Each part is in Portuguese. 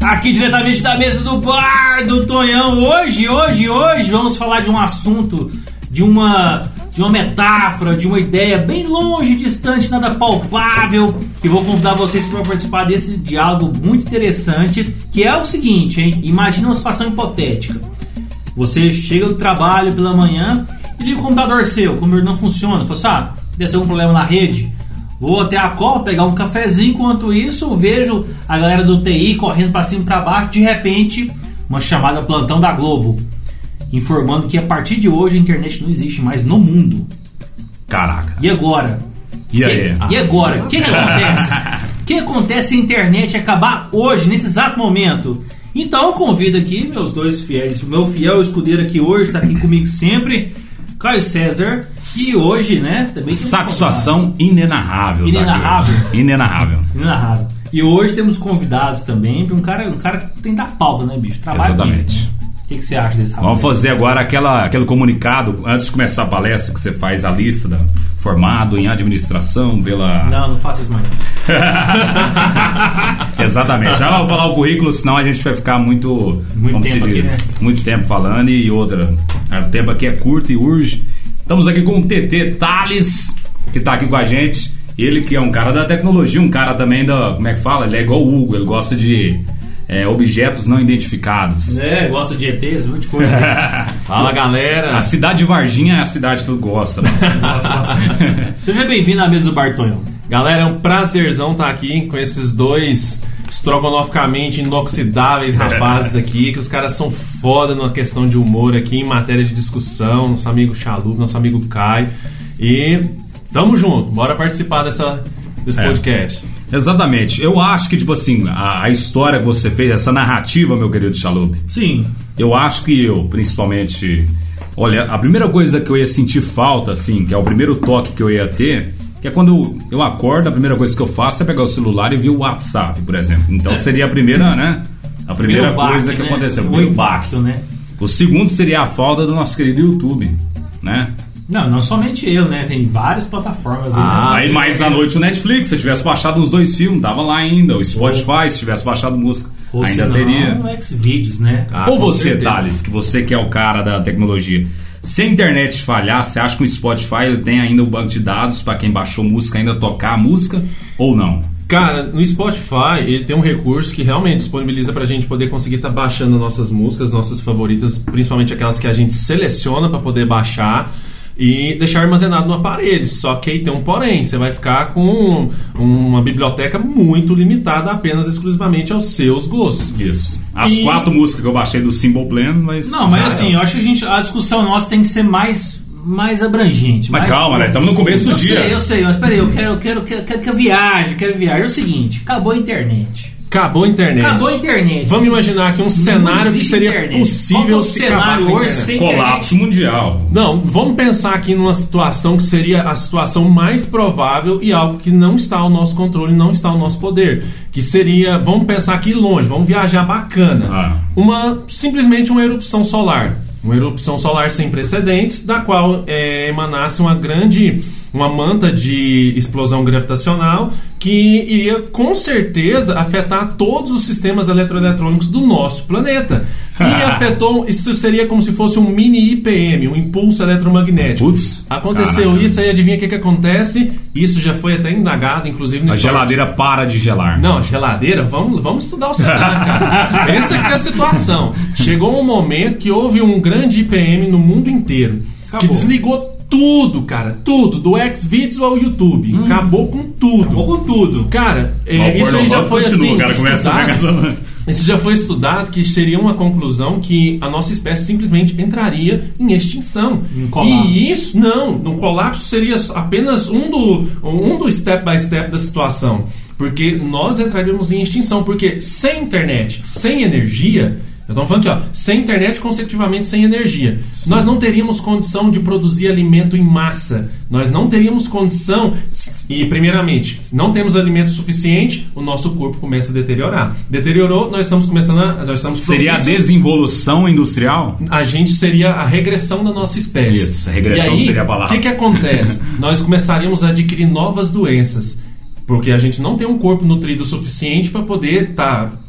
Aqui diretamente da mesa do bar do Tonhão. Hoje, hoje, hoje vamos falar de um assunto, de uma, de uma metáfora, de uma ideia bem longe, distante, nada palpável. E vou convidar vocês para participar desse diálogo muito interessante, que é o seguinte, hein? Imagina uma situação hipotética. Você chega do trabalho pela manhã liga o computador seu, o computador não funciona. Fala assim, ah, deve ser um problema na rede. Vou até a Copa pegar um cafezinho. Enquanto isso, vejo a galera do TI correndo para cima e para baixo. De repente, uma chamada plantão da Globo informando que a partir de hoje a internet não existe mais no mundo. Caraca. E agora? E aí? E agora? O que, que acontece? O que acontece se a internet acabar hoje, nesse exato momento? Então eu convido aqui meus dois fiéis, o meu fiel escudeiro aqui hoje, está aqui comigo sempre, Caio César, e hoje, né, também Satisfação inenarrável. Inenarrável. Inenarrável. Inenarrável. E hoje temos convidados também, um cara, um cara que tem da pauta, né, bicho? Trabalho Exatamente. nisso, né? O que, que você acha desse rapaz? Vamos fazer agora aquela, aquele comunicado, antes de começar a palestra, que você faz a lista da, formado em administração pela. Não, não faça isso mais. Exatamente. Já vou falar o currículo, senão a gente vai ficar muito. Muito como tempo se aqui, né? Muito tempo falando e outra. O tempo aqui é curto e urge. Estamos aqui com o TT Thales, que está aqui com a gente. Ele que é um cara da tecnologia, um cara também da. Como é que fala? Ele é igual o Hugo, ele gosta de é, objetos não identificados. É, gosto de ETs, um monte de coisa. Fala galera! A cidade de Varginha é a cidade que ele gosta. bastante. Gosto bastante. Seja bem-vindo à mesa do Bartonhão. Galera, é um prazerzão estar aqui com esses dois estrogonoficamente inoxidáveis rapazes aqui, que os caras são foda na questão de humor aqui, em matéria de discussão, nosso amigo Chalu, nosso amigo Kai. E tamo junto, bora participar dessa, desse É. podcast. Exatamente. Eu acho que, tipo assim, a, a história que você fez, essa narrativa, meu querido Chalup, Sim. eu acho que eu, principalmente. Olha, a primeira coisa que eu ia sentir falta, assim, que é o primeiro toque que eu ia ter, que é quando eu, acordo, a primeira coisa que eu faço é pegar o celular e ver o WhatsApp, por exemplo. Então seria a primeira, né? A primeira Primeiro coisa baque, que né? aconteceu. O impacto, né? O segundo seria a falta do nosso querido YouTube, né? Não, não somente eu, né? Tem várias plataformas aí. Ah, né? Aí mais à noite o Netflix, se eu tivesse baixado uns dois filmes, tava lá ainda. O Spotify, se tivesse baixado música, Ou ainda se não, teria. no Xvideos, né? Ah, Ou você, certeza. Thales, que você que é o cara da tecnologia. Se a internet falhar, você acha que o Spotify tem ainda o banco de dados para quem baixou música ainda tocar a música ou não? Cara, no Spotify ele tem um recurso que realmente disponibiliza pra gente poder conseguir estar baixando nossas músicas, nossas favoritas, principalmente aquelas que a gente seleciona pra poder baixar e deixar armazenado no aparelho. Só que aí tem um porém, você vai ficar com uma biblioteca muito limitada apenas exclusivamente aos seus gostos. Isso. As E- quatro músicas que eu baixei do Symbol Plan, mas. Não, mas assim, é. eu acho que a, gente, a discussão nossa tem que ser mais, mais abrangente. Mas mais calma, né? Estamos no começo do eu dia. Sei, eu sei, mas peraí, eu quero, eu quero, quero, quero que eu viaje, eu quero viajar. É o seguinte, acabou a internet. Acabou a internet. Acabou a internet. Vamos imaginar aqui um cenário que seria internet. Qual que é possível o se cenário hoje internet. sem Colapso mundial. Não, vamos pensar aqui numa situação que seria a situação mais provável e algo que não está ao nosso controle, não está ao nosso poder. Que seria, vamos pensar aqui longe, vamos viajar bacana. Ah. Uma simplesmente uma erupção solar. Uma erupção solar sem precedentes, da qual é, emanasse uma grande, uma manta de explosão gravitacional que iria com certeza afetar todos os sistemas eletroeletrônicos do nosso planeta. E afetou, isso seria como se fosse um mini IPM, um impulso eletromagnético. Putz, Aconteceu caraca. isso aí, adivinha o que, que acontece? Isso já foi até indagado, inclusive no A histórico- geladeira para de gelar. não, geladeira, vamos, vamos estudar o cenário, cara. Essa que é a situação. Chegou um momento que houve um grande IPM no mundo inteiro. Que Acabou. desligou tudo, cara. Tudo. Do Xvideos ao YouTube. Acabou com tudo. Acabou com tudo. Cara, é, isso aí já foi continua, assim. cara começa a Isso já foi estudado que seria uma conclusão que a nossa espécie simplesmente entraria em extinção. Em colapso. E isso, não, no colapso seria apenas um do, um do step by step da situação. Porque nós entraríamos em extinção. Porque sem internet, sem energia, Estamos falando aqui, ó, sem internet, consecutivamente sem energia. Nós não teríamos condição de produzir alimento em massa. Nós não teríamos condição, e primeiramente, se não temos alimento suficiente, o nosso corpo começa a deteriorar. Deteriorou, nós estamos começando a. Nós estamos Seria a desinvolução industrial? a gente seria a regressão da nossa espécie. Isso, a regressão aí, seria a palavra. O que, que acontece? Nós começaríamos a adquirir novas doenças. Porque a gente não tem um corpo nutrido o suficiente para poder estar. Tá,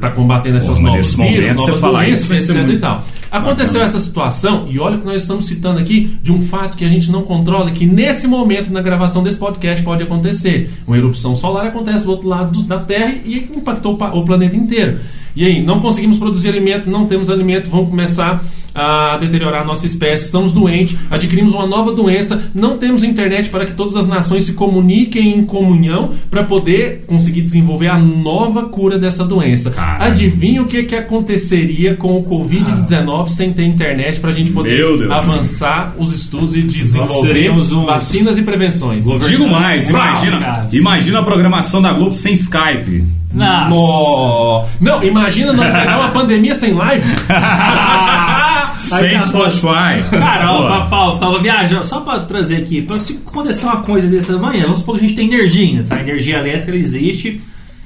tá combatendo essas mas novos vírus, novas doenças, isso etc e tal. Aconteceu bacana. essa situação, e olha que nós estamos citando aqui de um fato que a gente não controla, que nesse momento, na gravação desse podcast, pode acontecer. Uma erupção solar acontece do outro lado do- da Terra e impactou o pa- o planeta inteiro. E aí, não conseguimos produzir alimento, não temos alimento, vamos começar a deteriorar a nossa espécie, estamos doentes, adquirimos uma nova doença, não temos internet para que todas as nações se comuniquem em comunhão para poder conseguir desenvolver a nova cura dessa doença. Caralho. Adivinha o que, que aconteceria com o Covid-19 sem ter internet para a gente poder avançar os estudos e desenvolver uns vacinas e prevenções? Digo mais, imagina, imagina a programação da Globo sem Skype. Nossa. No... Não, imagina nós pegar uma pandemia sem live. Sem. Spotify. Cara, ó, Paulo, tava viajando, só pra trazer aqui, pra se acontecer uma coisa dessa manhã, vamos supor que a gente tem energia ainda, tá? A energia elétrica existe.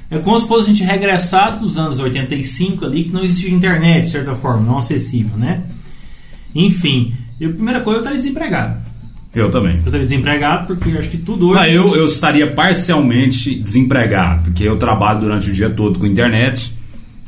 É como se fosse a gente regressasse dos anos 85 ali, que não existia internet, de certa forma, não acessível, né? Enfim, eu, a primeira coisa, eu estaria desempregado. Eu também. Eu estaria desempregado porque acho que tudo hoje. Ah, eu, eu estaria parcialmente desempregado, porque eu trabalho durante o dia todo com internet,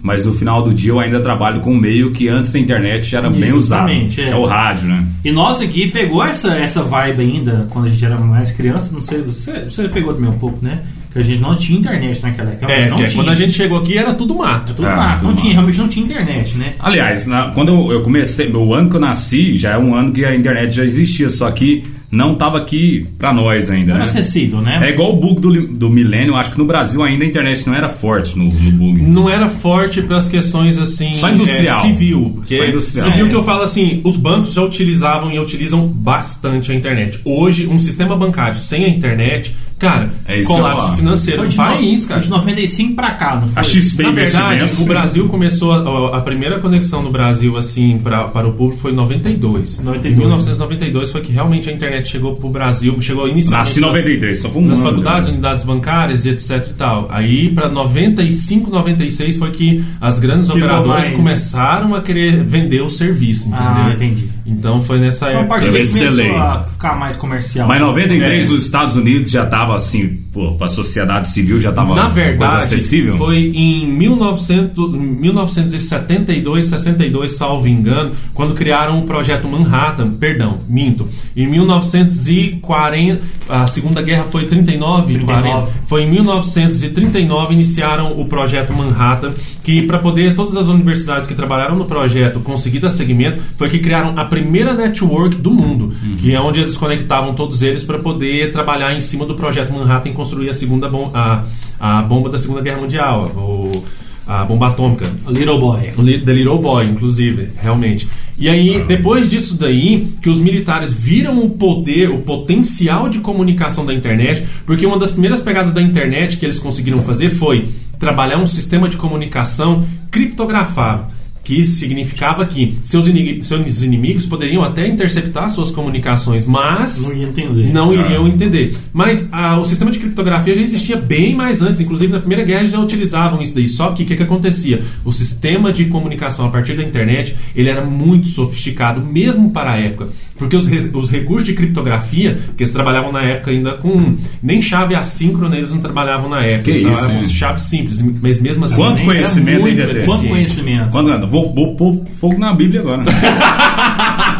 mas no final do dia eu ainda trabalho com um meio que antes da internet já era bem usado. É. É o rádio, né? E nós aqui pegou essa, essa vibe ainda quando a gente era mais criança, não sei, você, você pegou também um pouco, né? Que a gente não tinha internet naquela época. É, não é, tinha. quando a gente chegou aqui era tudo mato. Tudo Ah, tudo não lá. tinha, realmente não tinha internet, né? Aliás, na- quando eu, eu comecei, o ano que eu nasci já é um ano que a internet já existia, só que não estava aqui pra nós ainda, Era né? acessível, né? É igual o bug do, do milênio, acho que no Brasil ainda a internet não era forte no, no bug. Não era forte para as questões assim Só industrial. é, civil, porque Só industrial. civil É. que eu falo assim, os bancos já utilizavam e utilizam bastante a internet. Hoje um sistema bancário sem a internet, cara, É que colapso financeiro no de país, no- cara. foi de 95 pra cá, não foi? A XP Na verdade, Investimentos. o Brasil começou a, a primeira conexão no Brasil assim pra, para o público foi em 92. 92. Em 1992 foi que realmente a internet chegou pro Brasil, chegou inicialmente Nasci em 93, só foi um nas ano, faculdades, né? unidades bancárias e etc e tal. Aí para 95, 96 foi que as grandes Ficou operadoras mais- começaram a querer vender o serviço, entendeu? Ah, entendi. Então foi nessa Então, a época. partir Teve daí começou delay. a ficar mais comercial. Mas em 93 É. os Estados Unidos já tava assim, pô, pra sociedade civil já tava Na verdade, acessível. foi em 1900, 1972, 62, salvo engano, quando criaram o projeto Manhattan, perdão, minto. Em 1940, a Segunda Guerra foi 39, 39. 40. Foi em 1939 iniciaram o projeto Manhattan, que para poder todas as universidades que trabalharam no projeto conseguir dar seguimento, foi que criaram a primeira network do mundo, que é onde eles conectavam todos eles para poder trabalhar em cima do projeto Manhattan e construir a segunda bom, a, a bomba da Segunda Guerra Mundial, o, a bomba atômica. Little Boy. The Little Boy, inclusive, realmente. E aí, depois disso daí, que os militares viram o poder, o potencial de comunicação da internet, porque uma das primeiras pegadas da internet que eles conseguiram fazer foi trabalhar um sistema de comunicação criptografado. Que significava que seus, seus inimigos poderiam até interceptar suas comunicações, mas Não entender. não iriam entender. Mas ah, o sistema de criptografia já existia bem mais antes, inclusive na Primeira Guerra já utilizavam isso daí. Só que o que, que acontecia? O sistema de comunicação a partir da internet ele era muito sofisticado, mesmo para a época. Porque os, re- os recursos de criptografia, que eles trabalhavam na época ainda com. Nem chave assíncrona eles não trabalhavam na época. Que eles isso, trabalhavam com chave simples, mas mesmo assim. Quanto conhecimento ainda tem? Quanto conhecimento. Quando? Vou, vou pôr fogo na Bíblia agora.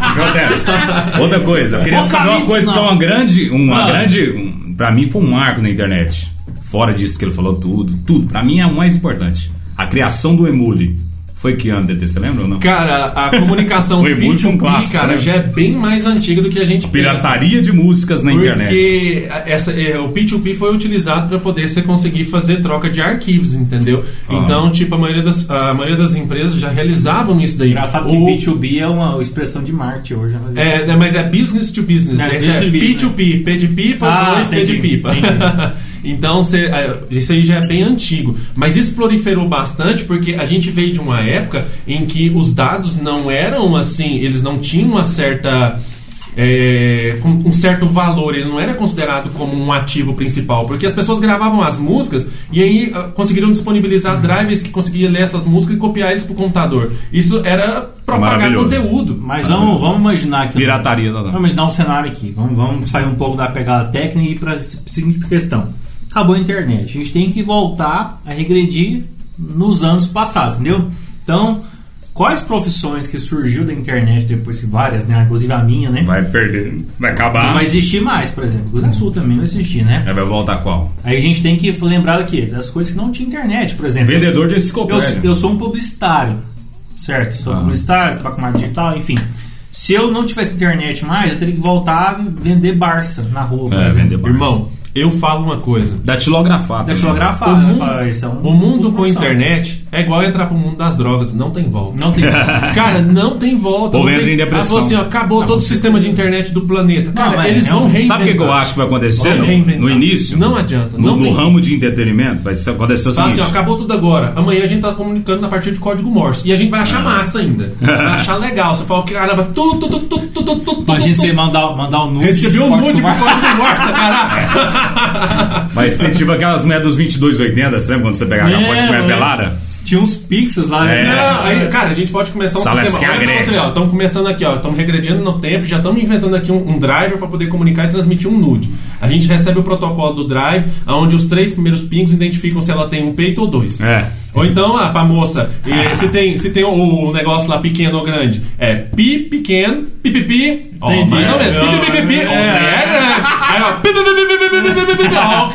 Acontece. Outra coisa, eu queria saber uma coisa é uma grande. Uma Ah. grande um, pra mim foi um marco na internet. Fora disso que ele falou tudo, tudo. Pra mim é o mais importante. A criação do Emule. Foi que ano, DT? Você lembra ou não? Cara, a comunicação O Emule foi um P2P, clássico, cara, né? já é bem mais antiga do que a gente pensa. Pirataria de músicas na internet. Porque essa, é, o P2P foi utilizado para poder você conseguir fazer troca de arquivos, entendeu? Ah. Então, tipo, a maioria, das, a maioria das empresas já realizavam isso daí. Engraçado que O- B2B é uma expressão de marketing hoje. né? é, né, mas é business to business. É, Esse é business business, P2P, P de pipa, Ah, dois P de entendi, pipa. Então, cê, é, isso aí já é bem antigo. Mas isso proliferou bastante porque a gente veio de uma época em que os dados não eram assim, eles não tinham uma certa é, com um certo valor, ele não era considerado como um ativo principal, porque as pessoas gravavam as músicas e aí uh, conseguiram disponibilizar drivers que conseguiam ler essas músicas e copiar eles pro computador. Isso era para pagar conteúdo. Mas vamos, vamos imaginar que. Pirataria, Vamos imaginar um cenário aqui. Vamos, vamos sair um pouco da pegada técnica e ir para a seguinte questão. Acabou a internet. A gente tem que voltar a regredir nos anos passados, entendeu? Então, quais profissões que surgiu da internet depois, várias, né? Inclusive a minha, né? Vai perder, vai acabar. Não vai existir mais, por exemplo. Cruz Sul também não existir, né? Aí vai voltar qual? Aí a gente tem que lembrar aqui das coisas que não tinha internet, por exemplo. Vendedor de enciclopédia. Eu, eu sou um publicitário, certo? Sou ah. publicitário, trabalho com marketing digital, enfim. Se eu não tivesse internet mais, eu teria que voltar a vender Barça na rua, por é, exemplo. Vender Barça. Irmão, eu falo uma coisa. Datilografar. Datilografar. O mundo, é um o mundo com internet é igual entrar pro mundo das drogas. Não tem volta. Não tem volta. Cara, não tem volta. Ou entra em depressão. assim, ó, acabou todo o sistema de internet do planeta. Cara, não, eles vão reinventar. Sabe o que eu acho que vai acontecer no, no, início? Não adianta. No, não no ramo de entretenimento vai acontecer o seguinte. Assim, ó, acabou tudo agora. Amanhã a gente tá comunicando na partir de código Morse. E a gente vai achar ah. massa ainda. Vai achar legal. Você fala, caramba, tudo, tudo, tudo, tudo, tudo. Imagina você mandar, mandar um nude. Recebeu um nude com código Morse, caralho. Mas você tipo aquelas mulheres dos 2280, você lembra quando você pegava é, a fonte com pelada? Tinha uns pixels lá. É, não, aí, cara, a gente pode começar um Sala sistema. Estamos começando aqui, ó. Estamos regredindo no tempo, já estamos inventando aqui um, um driver para poder comunicar e transmitir um nude. A gente recebe o protocolo do drive, onde os três primeiros pingos identificam se ela tem um peito ou dois. É. Ou então, ah, pra moça, e, se tem, se tem o, o, negócio lá pequeno ou grande, é pi pequeno, pi pi pi, ó, mais ou menos, pi pi pi pi, é grande. Aí, ó, pi pi pi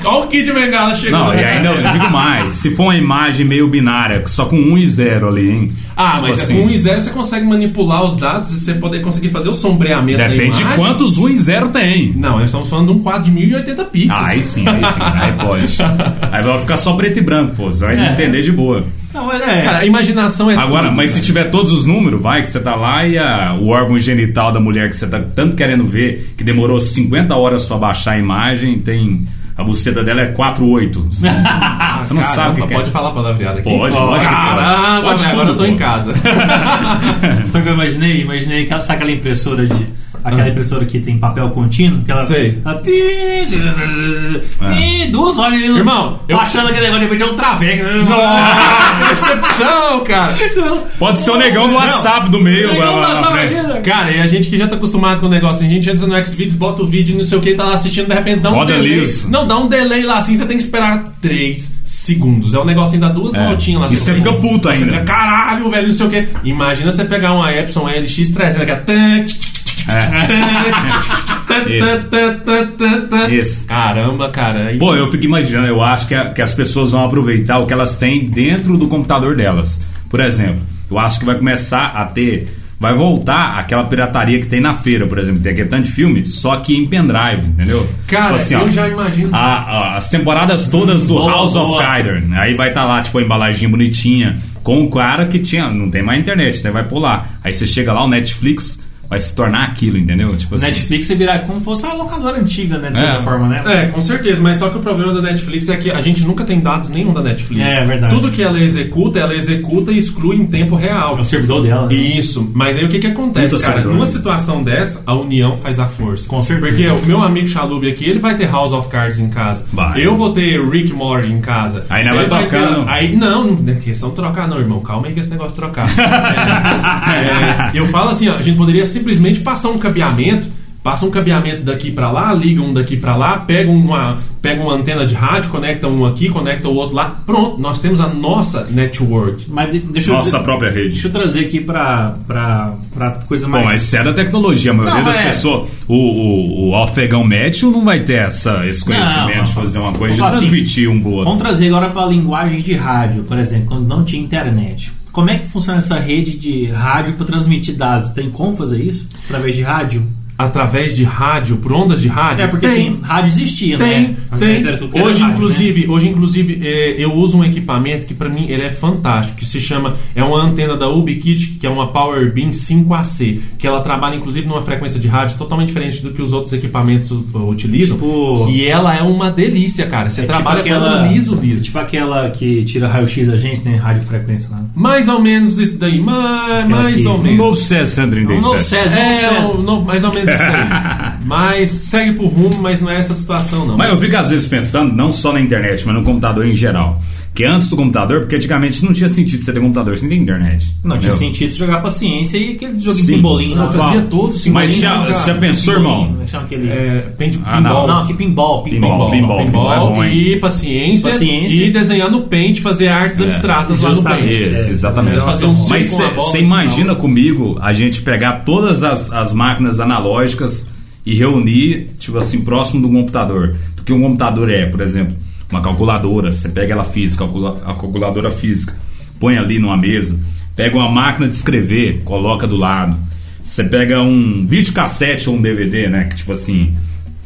ó, o Kid Bengala chegou. Não, e ainda eu digo mais, se for uma imagem meio binária, só com 1 e 0 ali, hein? Ah, mas assim, com 1 e 0 você consegue manipular os dados e você poder conseguir fazer o sombreamento Depende da imagem. Depende de quantos 1 e 0 tem. Não, nós estamos falando de um quadro de 1080 pixels. Ah, aí sim, aí sim, aí pode. Aí vai ficar só preto e branco, pô, você vai é. entender de boa. Não, é, Cara, a imaginação é. Agora, tudo, mas cara. se tiver todos os números, vai que você tá lá e a, o órgão genital da mulher que você tá tanto querendo ver, que demorou 50 horas para baixar a imagem, tem. A buceta dela é 4,8. Você, você não Caramba, sabe o que Pode é. falar palavreada aqui? Pode, pode. Caramba, pode. Agora eu tô em casa. Só que eu imaginei, imaginei, sabe aquela impressora de Aquela ah. impressora que tem papel contínuo, que ela. Sei. Ela, pi, é. duas horas Irmão, eu... aquele negócio de repente é um traveco. Decepção, cara. Pode ser o negão do WhatsApp do meio. Cara, e a gente que já tá acostumado com o negócio, a gente entra no Xvideos, bota o vídeo, não sei o que, tá lá assistindo, de repente dá um Roda delay. Liso. Não, dá um delay lá assim, você tem que esperar 3 segundos. É um negocinho dá duas é. voltinhas lá. E você fica puto ainda. Fica, Caralho, velho, não sei o que. Imagina você pegar uma Epson LX300, que é. É. Isso. Caramba, cara. Pô, eu fico imaginando, eu acho que, a, que as pessoas vão aproveitar o que elas têm dentro do computador delas. Por exemplo, eu acho que vai começar a ter. Vai voltar aquela pirataria que tem na feira, por exemplo. Tem aquele tanto de filme, só que em pendrive, entendeu? Cara, tipo assim, eu ó, já imagino. A, a, as temporadas todas do boa, House boa. of Kyder. Aí vai estar tá lá, tipo, a embalaginha bonitinha. Com o cara que tinha. Não tem mais internet, né? Vai pular. Aí você chega lá, o Netflix vai se tornar aquilo, entendeu? Tipo assim. Netflix é virar como se fosse uma locadora antiga, né? De certa é, forma, né? É, com certeza. Mas só que o problema da Netflix é que a gente nunca tem dados nenhum da Netflix. É, é verdade. Tudo que ela executa, ela executa e exclui em tempo real. É o servidor dela. Né? Isso. Mas aí o que que acontece, Muito cara? Servidor. Numa situação dessa, a união faz a força. Com certeza. Porque o meu amigo Chalub aqui, ele vai ter House of Cards em casa. Vai. Eu vou ter Rick Morty em casa. Aí não vai trocando. Aí, não, não é questão de trocar não, irmão. Calma aí que esse negócio de trocar. é, é, eu falo assim, ó, a gente poderia simplesmente passar um cabeamento, passa um cabeamento daqui para lá, liga um daqui para lá, pega uma, pega uma antena de rádio, conecta um aqui, conecta o outro lá. Pronto, nós temos a nossa network. Mas deixa nossa eu, própria rede. Deixa eu trazer aqui para coisa mais. Bom, mas isso é da tecnologia. A maioria não, das é... pessoas. O, o, o afegão médio não vai ter essa, esse conhecimento não, de fazer uma coisa, de assim, transmitir um pro outro. Vamos trazer agora para a linguagem de rádio, por exemplo, quando não tinha internet. Como é que funciona essa rede de rádio para transmitir dados? Tem como fazer isso através de rádio? Através de rádio, por ondas de rádio? É, porque Tem. assim, rádio existia, Tem, né? Tem. era Hoje, rádio, né? inclusive, hoje, inclusive, é, eu uso um equipamento que pra mim ele é fantástico, que se chama é uma antena da Ubiquiti, que é uma Power Beam 5AC, que ela trabalha inclusive numa frequência de rádio totalmente diferente do que os outros equipamentos u- utilizam. Tipo- E ela é uma delícia, cara. Você É trabalha tipo com aquela, ela liso, liso. Tipo aquela que tira raio-x a gente, tem radiofrequência lá. Mais ou menos isso daí, mais, mais ou Um menos. novo César 137. Um novo César, um novo É, César. o- no- mais ou menos isso daí. mas segue por rumo, mas não é essa situação, não. Mas eu fico às vezes pensando, não só na internet, mas no computador em geral. Que antes do computador, porque antigamente não tinha sentido você ter computador sem ter internet. Não, tinha entendeu? sentido jogar paciência e aquele joguinho Sim. pimbolinho. Não, lá. fazia todo sim, Mas já, já pensou, irmão? É chama aquele? É, pen- Ah, pinball. Não, que pinball, pinball. Pinball, pinball. Pinball é bom, hein? e paciência, Paciência. e desenhar no Paint, fazer artes abstratas lá no. Paint. Isso, É, exatamente. Um Mas com você imagina comigo a gente pegar todas as, as máquinas analógicas e reunir, tipo assim, próximo do computador. Do que um computador é, por exemplo, uma calculadora. Você pega ela física, calcula- a calculadora física, põe ali numa mesa, pega uma máquina de escrever, coloca do lado. Você pega um videocassete ou um DVD, né? Que tipo assim,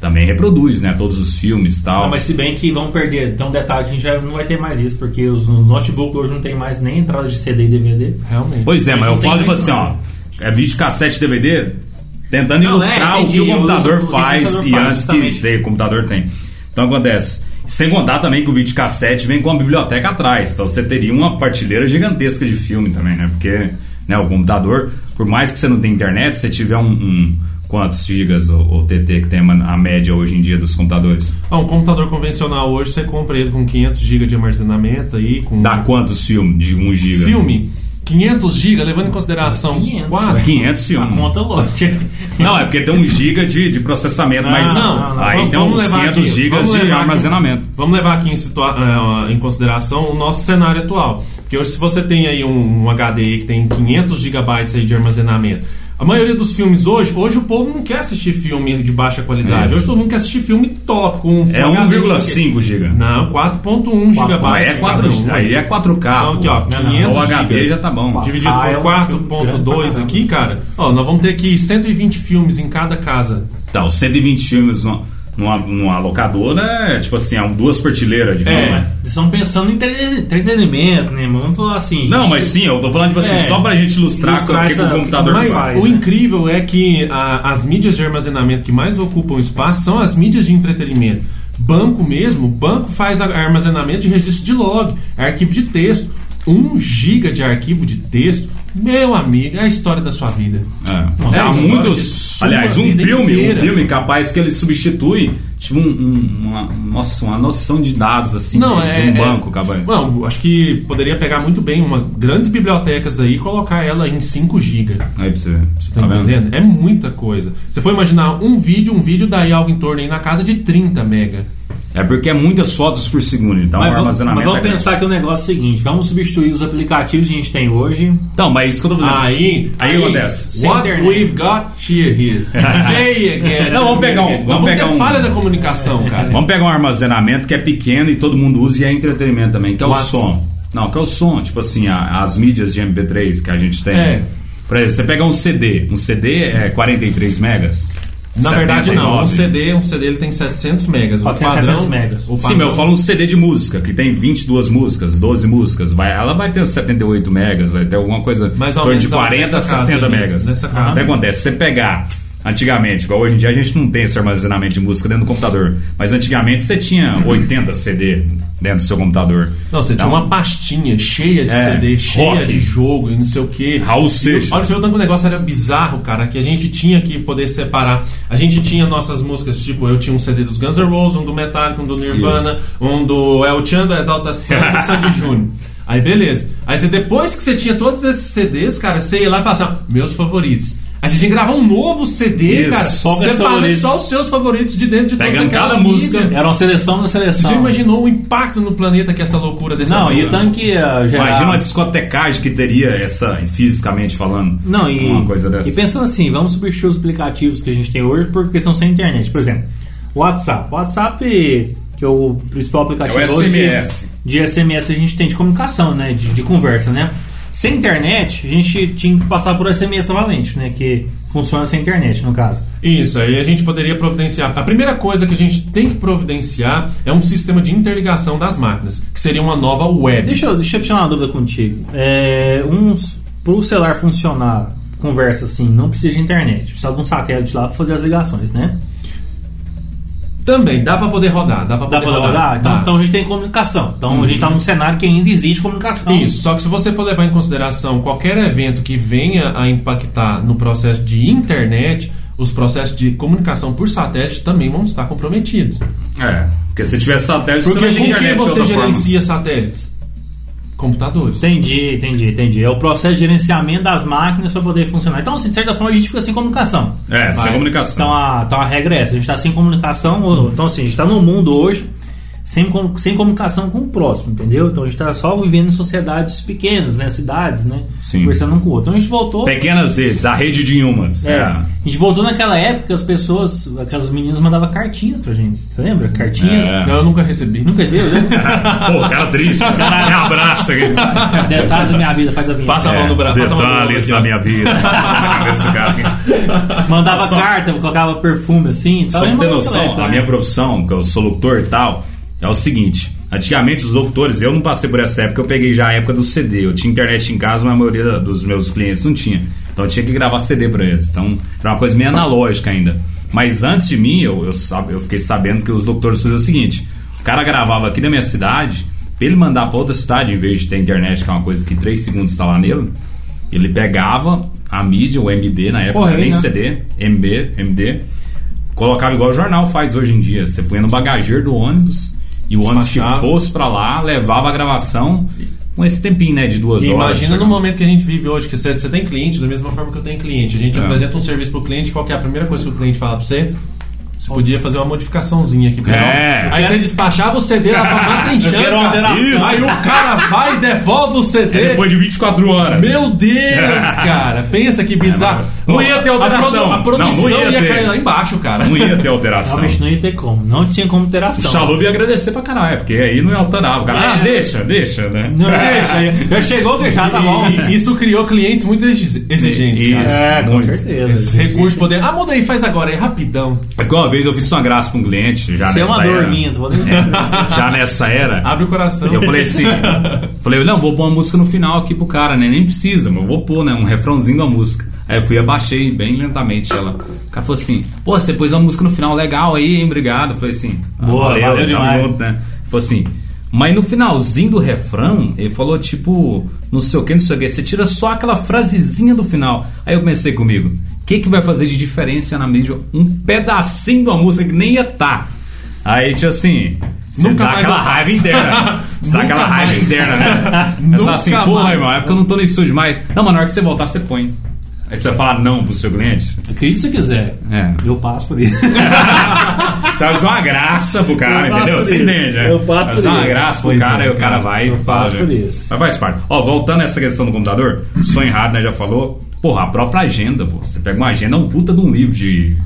também reproduz, né? Todos os filmes e tal. Não, mas se bem que vão perder. Tem um detalhe que a gente já não vai ter mais isso, porque os notebooks hoje não tem mais nem entrada de CD e DVD. Realmente. Pois é, Mas eu falo tipo assim, ó. É vídeo cassete DVD tentando Não, ilustrar é, o que entendi, o computador o que o faz computador e faz, antes justamente. que o computador tem. Então acontece. Sem contar também que o vídeo cassete vem com a biblioteca atrás. Então você teria uma partilheira gigantesca de filme também, né? Porque né, o computador, por mais que você não tenha internet, se você tiver um. um- quantos gigas o, o TT que tem a, média hoje em dia dos computadores? Ah, um computador convencional hoje você compra ele com 500 GB de armazenamento aí, com Dá quantos filmes de 1 giga? filme 500 GB, levando em consideração 500, quatro- velho. 500 A conta louca. Não, é porque tem 1 giga de, de processamento, mas não, não, aí vamos- tem vamos uns levar 500 aqui, gigas vamos de aqui- armazenamento. Vamos levar aqui em, situa- eh, em consideração o nosso cenário atual. Porque hoje, se você tem aí um, um HD que tem 500 GB aí de armazenamento, a maioria dos filmes hoje, hoje o povo não quer assistir filme de baixa qualidade. Isso. Hoje todo mundo quer assistir filme top, com É o quê. 1,5 giga. Não, 4.1 GB. Aí é, 4, aí é 4K. Então, aqui, ó, pô. 500 Só o HD já tá bom. Dividido Ah, é por um filme grande pra 4.2 caramba. aqui, cara. Ó, nós vamos ter aqui 120 filmes em cada casa. Então, 120 filmes numa, numa, numa locadora é tipo assim, é duas partilheiras de É. filme. Vocês estão pensando em entre- entretenimento, né? Vamos falar assim. Não, gente, mas sim, eu tô falando tipo assim, É. só pra gente ilustrar, Ilustrar o que, o computador mas- faz. o né? incrível é que a- as mídias de armazenamento que mais ocupam espaço são as mídias de entretenimento. Banco mesmo, banco faz armazenamento de registro de log, arquivo de texto. Um giga de arquivo de texto, meu amigo, é a história da sua vida. É. É Há a história de muitos. Aliás, um filme, inteira. um filme capaz que ele substitui tipo, um, um- uma, nossa, uma noção de dados assim Não, de, é, de um é- banco, capaz. Não, acho que poderia pegar muito bem uma grandes bibliotecas aí e colocar ela em 5 GB. Aí pra você ver. Você tá, entendendo? É muita coisa. Você for imaginar um vídeo, um vídeo daí algo em torno aí na casa de 30 mega. É porque é muitas fotos por segundo, então Mas o armazenamento. mas vamos é pensar que o negócio é o seguinte: vamos substituir os aplicativos que a gente tem hoje. Então, mas isso que eu tô fazendo. Aí, Aí acontece. Sem What internet. we've got here is Say again. Não, vamos pegar um- vamos vamos pegar ter um- falha da comunicação, cara. Vamos pegar um armazenamento que é pequeno e todo mundo usa e é entretenimento também, que é o som. Não, que é o som, tipo assim, a- as mídias de MP3 que a gente tem. É. Por exemplo, você pega um CD, um CD é 43 megas. Na verdade, não. Um 79. CD, um CD ele tem 700 megas. 400, o padrão, 700 megas. O Sim, padrão, mas eu falo um CD de música, que tem 22 músicas, 12 músicas. Vai, ela vai ter 78 megas, vai ter alguma coisa Mais em ou torno de menos, 40 a nessa casa 70 aí, megas. nessa casa. O que acontece? Se você pegar antigamente, igual hoje em dia a gente não tem esse armazenamento de música dentro do computador, mas antigamente você tinha 80 CD dentro do seu computador. Não, você Então, tinha uma pastinha cheia de É, CD, cheia rock. de jogo e não sei o que. Raul Seixas. Olha, o negócio era bizarro, cara, que a gente tinha que poder separar. A gente tinha nossas músicas, tipo, eu tinha um CD dos Guns N' Roses, um do Metallica, um do Nirvana, um do El Chan, do Exalta Samba e Sandy Júnior. Aí beleza. Aí você, depois que você tinha todos esses CDs, cara, você ia lá e falava assim, meus favoritos. Você tinha que gravar um novo CD, Isso, cara, só os separando favoritos. só os seus favoritos de dentro de todas Pegando aquelas cada música. mídias. Era uma seleção da Você seleção. já imaginou o impacto no planeta que essa loucura dessa Não, e o tanque uh, gerar... Imagina uma discotecagem que teria essa, fisicamente falando, Não, e, uma coisa dessa. e pensando assim, vamos substituir os aplicativos que a gente tem hoje por questão sem internet. Por exemplo, WhatsApp. WhatsApp, que é o principal aplicativo É o hoje SMS. de SMS a gente tem de comunicação, né? De, de conversa, né? Sem internet, a gente tinha que passar por SMS novamente, né? Que funciona sem internet, no caso. Isso, aí a gente poderia providenciar. A primeira coisa que a gente tem que providenciar é um sistema de interligação das máquinas, que seria uma nova web. Deixa eu, deixa eu tirar uma dúvida contigo. É, uns, pro celular funcionar, conversa assim, não precisa de internet. Precisa de um satélite lá para fazer as ligações, né? Também, dá para poder rodar. Dá para Dá poder pra rodar? Então, então a gente tem comunicação. Então a gente tá num cenário que ainda existe comunicação. Isso, só que se você for levar em consideração qualquer evento que venha a impactar no processo de internet, os processos de comunicação por satélite também vão estar comprometidos. É, porque se tiver satélite, Porque você vai com que você outra forma. gerencia satélites? Computadores. Entendi, entendi, entendi. É o processo de gerenciamento das máquinas para poder funcionar. Então, assim, de certa forma, a gente fica sem comunicação. É, sem Vai. comunicação. Então a, então a regra é essa, a gente está sem comunicação, ou- então assim, a gente está no mundo hoje sem, sem comunicação com o próximo, entendeu? Então a gente está só vivendo em sociedades pequenas, né? Cidades, né? Sim. Conversando um com o outro. Então a gente voltou. Pequenas redes, a rede de Inhumas. É, É. a gente voltou naquela época as pessoas, aquelas meninas mandavam cartinhas pra gente. Você lembra? Cartinhas. É. Não, eu nunca recebi. Nunca viu, né? Pô, cara triste. Me abraça aqui. Detalhes da minha vida, faz a vinheta. Passa a mão no braço. mão no braço Detalhes da minha vida. Mandava Só- carta, colocava perfume assim. e tal. Só pra ter noção, época, a né? minha profissão, que eu sou locutor e tal, é o seguinte. Antigamente os locutores, eu não passei por essa época, eu peguei já a época do CD. Eu tinha internet em casa, mas a maioria dos meus clientes não tinha. Então eu tinha que gravar CD pra eles. Então era uma coisa meio analógica ainda. Mas antes de mim, eu, eu, eu fiquei sabendo que os locutores faziam o seguinte: o cara gravava aqui na minha cidade, pra ele mandar pra outra cidade, em vez de ter internet, que é uma coisa que 3 segundos está lá nele, ele pegava a mídia, o MD na época, Correio, nem né? CD, MB, MD, colocava igual o jornal faz hoje em dia. Você punha no bagageiro do ônibus e o ônibus que fosse pra lá levava a gravação com esse tempinho, né, de duas E horas. imagina no momento que a gente vive hoje, que você, você tem cliente, da mesma forma que eu tenho cliente. A gente É. apresenta um serviço pro cliente, qual que é a primeira coisa que o cliente fala pra você? Você podia fazer uma modificaçãozinha aqui É. Aí você despachava o CD lá pra alteração. Isso. Aí o cara vai e devolve o CD. É depois de 24 horas. Meu Deus, cara. Pensa que bizarro. É, não ia ter alteração. A, produ- a produção Não, não ia ia, cair lá embaixo, cara. Não ia ter alteração. Realmente não ia ter como. Não tinha como ter O. Chalup ia agradecer pra caralho, porque aí não ia alterar. O cara, É. ah, deixa, deixa, né? Não, deixa. Já chegou que já tá bom. Isso criou clientes muito exi- exigentes, Isso. cara. É, com Muito. certeza. Esse recurso de poder. Ah, muda aí, faz agora, é rapidão. É que uma vez eu fiz uma graça com um cliente, já Isso é nessa uma dor era. minha, tô falando. Já nessa era. Abre o coração. Eu falei assim, falei, não, vou pôr uma música no final aqui pro cara, né? Nem precisa, mas eu vou pôr, né? Um refrãozinho da música. Aí eu fui e abaixei bem lentamente ela. O cara falou assim, pô, você pôs uma música no final legal aí, hein? Obrigado. Eu falei assim, ah, Boa, valeu tamo demais. junto, né? Ele falou assim, mas no finalzinho do refrão, ele falou tipo, não sei o que, não sei o que, você tira só aquela frasezinha do final. Aí eu pensei comigo, o que, que vai fazer de diferença na mídia? Um pedacinho de uma música que nem ia estar. Aí, tipo assim, você Nunca dá mais aquela raiva interna. Você dá aquela raiva interna, né? Você Nunca fala assim, porra, irmão, é porque eu não tô no estúdio mais. Não, mas na hora que você voltar, você põe. Aí você vai falar não pro seu cliente. Acredite se quiser. É. Eu passo por isso. Você vai fazer uma graça pro cara, entendeu? Você entende, né? Eu faço Vai por fazer uma isso. graça pro Pois cara é, e o cara vai Eu e fala. né? por isso. Mas faz parte. Ó, voltando a essa questão do computador, sonho errado, né? Já falou. Porra, a própria agenda, pô. Você pega uma agenda, é um puta de um livro de.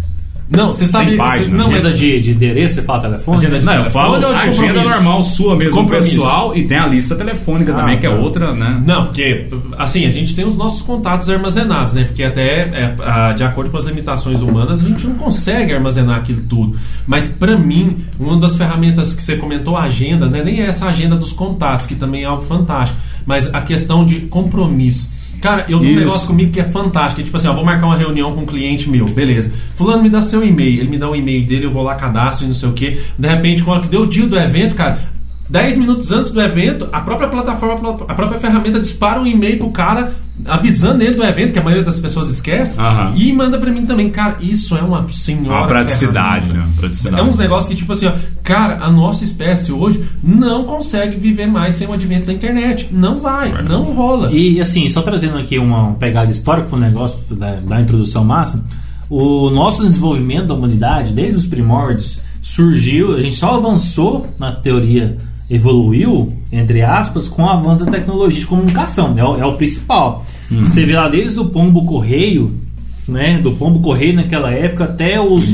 Não, você sabe. Página, você- não, mas Agenda de, de endereço, você fala telefone? Agenda de- Não, eu falo telefone ou de agenda normal sua mesmo, pessoal, e tem a lista telefônica Ah, também, que é tá. outra, né? Não, porque assim, a gente tem os nossos contatos armazenados, né? Porque até é, de acordo com as limitações humanas, a gente não consegue armazenar aquilo tudo. Mas pra mim, uma das ferramentas que você comentou, a agenda, né? Nem é essa agenda dos contatos, que também é algo fantástico, mas a questão de compromisso. Cara, eu tenho um negócio comigo que é fantástico. que, Tipo assim, eu vou marcar uma reunião com um cliente meu, beleza. Fulano me dá seu e-mail, ele me dá o e-mail dele, eu vou lá, cadastro e não sei o que. De repente, quando deu o dia do evento, cara, 10 minutos antes do evento, a própria plataforma, a própria ferramenta dispara um e-mail pro cara avisando ele do evento, que a maioria das pessoas esquece, Aham. e manda pra mim também. Cara, isso é uma senhora. Uma praticidade, ferramenta. né? Praticidade. É uns negócios que, tipo assim, ó, cara, a nossa espécie hoje não consegue viver mais sem o advento da internet. Não vai, Verdade. não rola. E assim, só trazendo aqui uma pegada histórica pro negócio da, da introdução massa, o nosso desenvolvimento da humanidade, desde os primórdios, surgiu, a gente só avançou na teoria, evoluiu, entre aspas, com o avanço da tecnologia de comunicação, é o, é o principal. Você vê lá desde o pombo correio, né, do pombo correio naquela época até os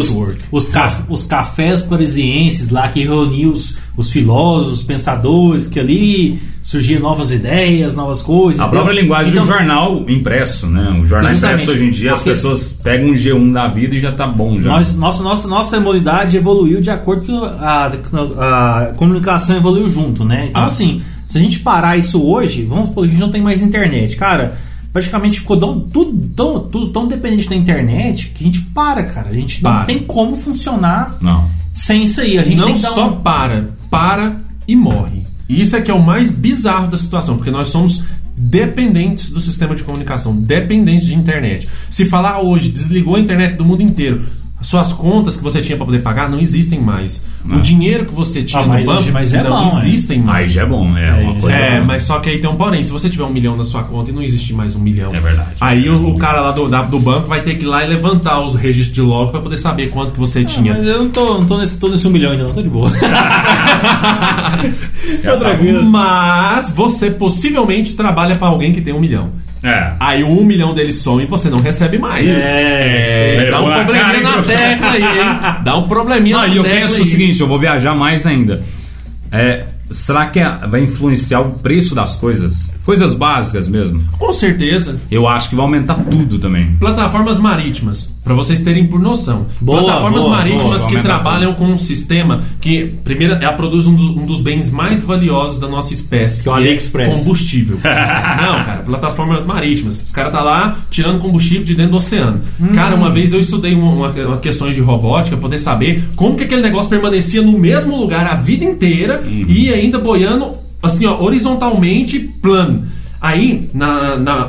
os, os, caf- os cafés parisienses lá que reuniam os, os filósofos, os pensadores que ali surgir novas ideias, novas coisas. A entendeu? própria linguagem Então, do jornal impresso, né? O jornal impresso hoje em dia, as pessoas pegam um G1 da vida e já tá bom já. Nós, nossa, nossa, nossa imunidade evoluiu de acordo com a, a comunicação evoluiu junto, né? Então, Ah. assim, se a gente parar isso hoje, vamos supor que a gente não tem mais internet. Cara, praticamente ficou tão, tudo, tão, tudo tão dependente da internet que a gente para, cara. A gente não Para. tem como funcionar Não. sem isso aí. A gente não só um... para, para e morre. E isso é que é o mais bizarro da situação, porque nós somos dependentes do sistema de comunicação, dependentes de internet. Se falar hoje, desligou a internet do mundo inteiro, suas contas que você tinha para poder pagar não existem mais. O dinheiro que você tinha Ah, no mas banco mas é não bom, é. existem mais. Aí já é bom, é, uma coisa. É, boa. mas só que aí tem um porém. Se você tiver um milhão na sua conta e não existe mais um milhão. É verdade. Aí o, o cara lá do, da- do banco vai ter que ir lá e levantar os registros de logo para poder saber quanto que você tinha. Mas eu não tô, não tô, nesse, tô nesse um milhão ainda, não, tô de boa. Já tá. Mas você possivelmente trabalha para alguém que tem um milhão. É. Aí um milhão dele some e você não recebe mais. É, dá um probleminha na tecla aí, hein? Dá um probleminha Não, na e eu tecla penso aí. o seguinte, eu vou viajar mais ainda. É, será que é- vai influenciar o preço das coisas? Coisas básicas mesmo. Com certeza. Eu acho que vai aumentar tudo também. Plataformas marítimas, para vocês terem por noção. Boa, Plataformas boa, marítimas boa, que trabalham com um sistema que, primeiro, ela produz um dos, um dos bens mais valiosos da nossa espécie, Que é o AliExpress. combustível. Não, cara, plataformas marítimas. Os caras tá lá tirando combustível de dentro do oceano. Cara, uma vez eu estudei uma, uma, questões de robótica poder saber como que aquele negócio permanecia no mesmo lugar a vida inteira e ainda boiando assim, ó, horizontalmente plano. Aí, na- na,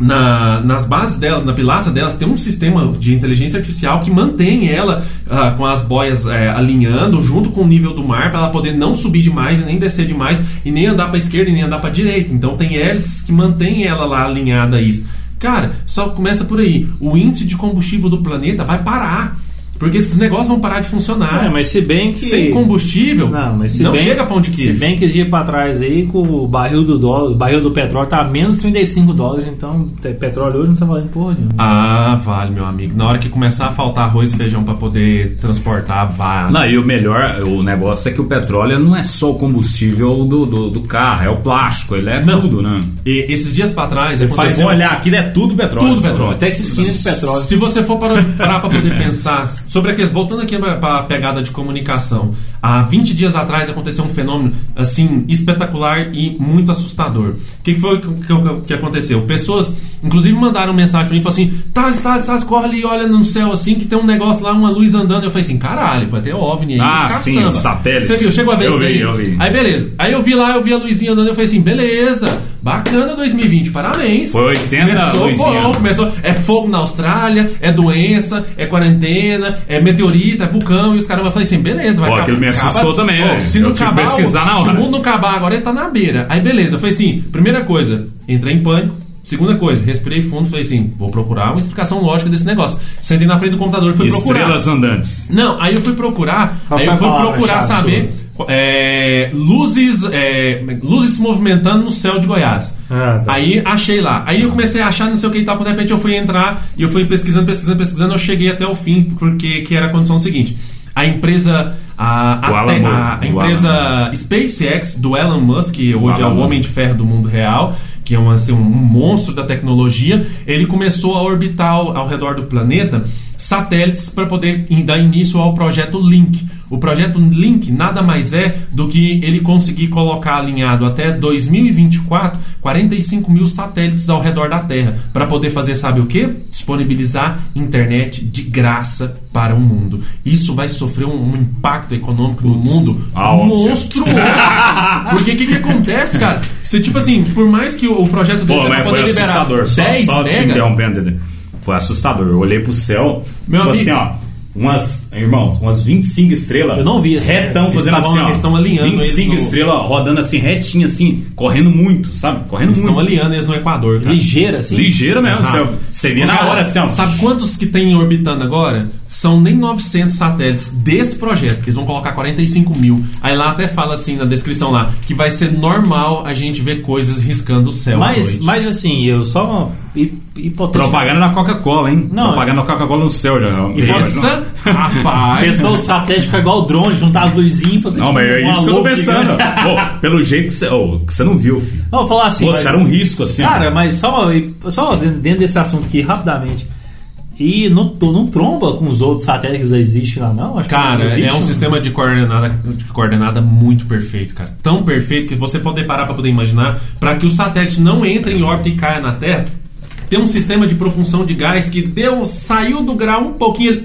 na- nas bases delas, na pilastra delas, tem um sistema de inteligência artificial que mantém ela ah, com as boias eh, alinhando junto com o nível do mar para ela poder não subir demais e nem descer demais e nem andar para esquerda e nem andar para direita. Então tem hélices que mantêm ela lá alinhada a isso. Cara, só começa por aí. O índice de combustível do planeta vai parar. Porque esses negócios vão parar de funcionar. É, mas se bem que. Sem combustível, Não, mas se não bem, chega pão de Se queijo. bem que esse dia pra trás aí, com o barril do dólar, o barril do petróleo tá a menos 35 dólares, então petróleo hoje não tá valendo porra nenhuma. Ah, vale, meu amigo. Na hora que começar a faltar arroz e feijão para poder transportar, vale. Não, e o melhor, o negócio é que o petróleo não é só o combustível do, do, do carro, é o plástico, ele é Não. tudo, né? E esses dias para trás, Faz aconteceu- olhar aqui, é tudo petróleo. Tudo petróleo. Até esse esquina de petróleo. Se você for para parar para poder pensar sobre aquele, voltando aqui para a pegada de comunicação, há 20 dias atrás aconteceu um fenômeno assim espetacular e muito assustador. O que que foi que, que- que aconteceu? Pessoas, inclusive, mandaram mensagem para mim e falaram assim: Thales, Thales, Thales, corre ali, olha no céu assim que tem um negócio lá, uma luz andando. Eu falei assim: caralho, vai ter OVNI aí. Ah, sim, os satélites. Você viu? Chegou a ver Eu isso vi, daí? eu vi. Aí beleza. Aí eu vi lá, eu vi a luzinha andando, eu falei assim: beleza, bacana 2020, parabéns. Foi 80 Começou bom, começou. É fogo na Austrália, é doença, é quarentena, é meteorito, é vulcão, e os caras vão falar assim, beleza, vai Pô, acabar. aquilo me assustou também, Pô, velho. Se Eu não acabar, pesquisar na se o hora. mundo não acabar agora, ele tá na beira. Aí beleza, eu falei assim, primeira coisa, entrei em pânico. Segunda coisa, respirei fundo, falei assim, vou procurar uma explicação lógica desse negócio. Sentei na frente do computador e fui procurar. Estrelas andantes. Não, aí eu fui procurar, Qual aí eu fui procurar saber é, luzes, é, luzes se movimentando no céu de Goiás. Ah, tá. Aí achei lá. Aí eu comecei a achar não sei o que e tal, de repente eu fui entrar e eu fui pesquisando, pesquisando, pesquisando, eu cheguei até o fim, porque que era a condição seguinte. A empresa, a, a, a o empresa SpaceX do Elon Musk, que hoje é Elon o homem Musk. de ferro do mundo real, que é um, assim, um monstro da tecnologia, ele começou a orbitar ao, ao redor do planeta satélites para poder dar início ao projeto Link. O projeto Link nada mais é do que ele conseguir colocar alinhado até 2024 45 mil satélites ao redor da Terra para poder fazer, sabe o que? Disponibilizar internet de graça para o mundo. Isso vai sofrer um, um impacto econômico no mundo ah, monstruoso. Porque o que, que acontece, cara? Você, tipo assim, por mais que o, o projeto deles Pô, é pra poder liberar assustador. Só, 10 só te mega. Foi assustador. Eu olhei pro céu, Meu tipo amigo. assim, ó. Umas, irmãos, umas 25 estrelas. Eu não vi esse, Retão Eles fazendo estavam- assim, ó. eles estão alinhando 25 eles no- estrelas rodando assim, retinho assim, correndo muito, sabe? Correndo Eles estão muito. alinhando eles no Equador, cara. Ligeira, assim. Ligeiro mesmo, Ah. você, você via na hora assim, ó. Sabe quantos que tem orbitando agora? São nem 900 satélites desse projeto. Eles vão colocar 45 mil. Aí lá até fala assim na descrição lá que vai ser normal a gente ver coisas riscando o céu à Mas, noite. mas assim, eu só hi- hipotético. Propaganda na Coca-Cola, hein? Não, Propaganda na Coca-Cola no céu já. Nossa, rapaz. Pessoal, o satélite fica igual o drone, juntar as luzinhas e fazer não tipo, mas é um isso que eu tô pensando. pelo jeito que você, ô, que você não viu, filho. Não, vou falar assim. Nossa, mas- era um risco assim. Cara, mas só, só dentro desse assunto aqui, rapidamente. E não, não tromba com os outros satélites que existem lá, não? Acho Cara, não é um sistema de coordenada, de coordenada muito perfeito, cara. Tão perfeito que você pode parar para poder imaginar, para que o satélite não entre em órbita e caia na Terra, tem um sistema de propulsão de gás que deu, saiu do grau um pouquinho, ele,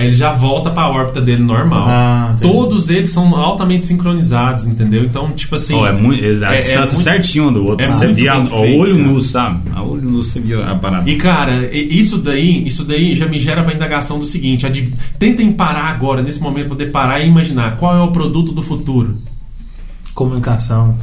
aí ele já volta para a órbita dele normal. Ah. Todos eles são altamente sincronizados, entendeu? Então, tipo assim, Ó, é muito, a é- é distância muito- certinho um do outro. é você muito via feito, olho cara. nu, sabe? A olho nu você via a parada. E cara, isso daí, isso daí já me gera pra indagação do seguinte: adiv- tentem parar agora, nesse momento, poder parar e imaginar qual é o produto do futuro. Comunicação.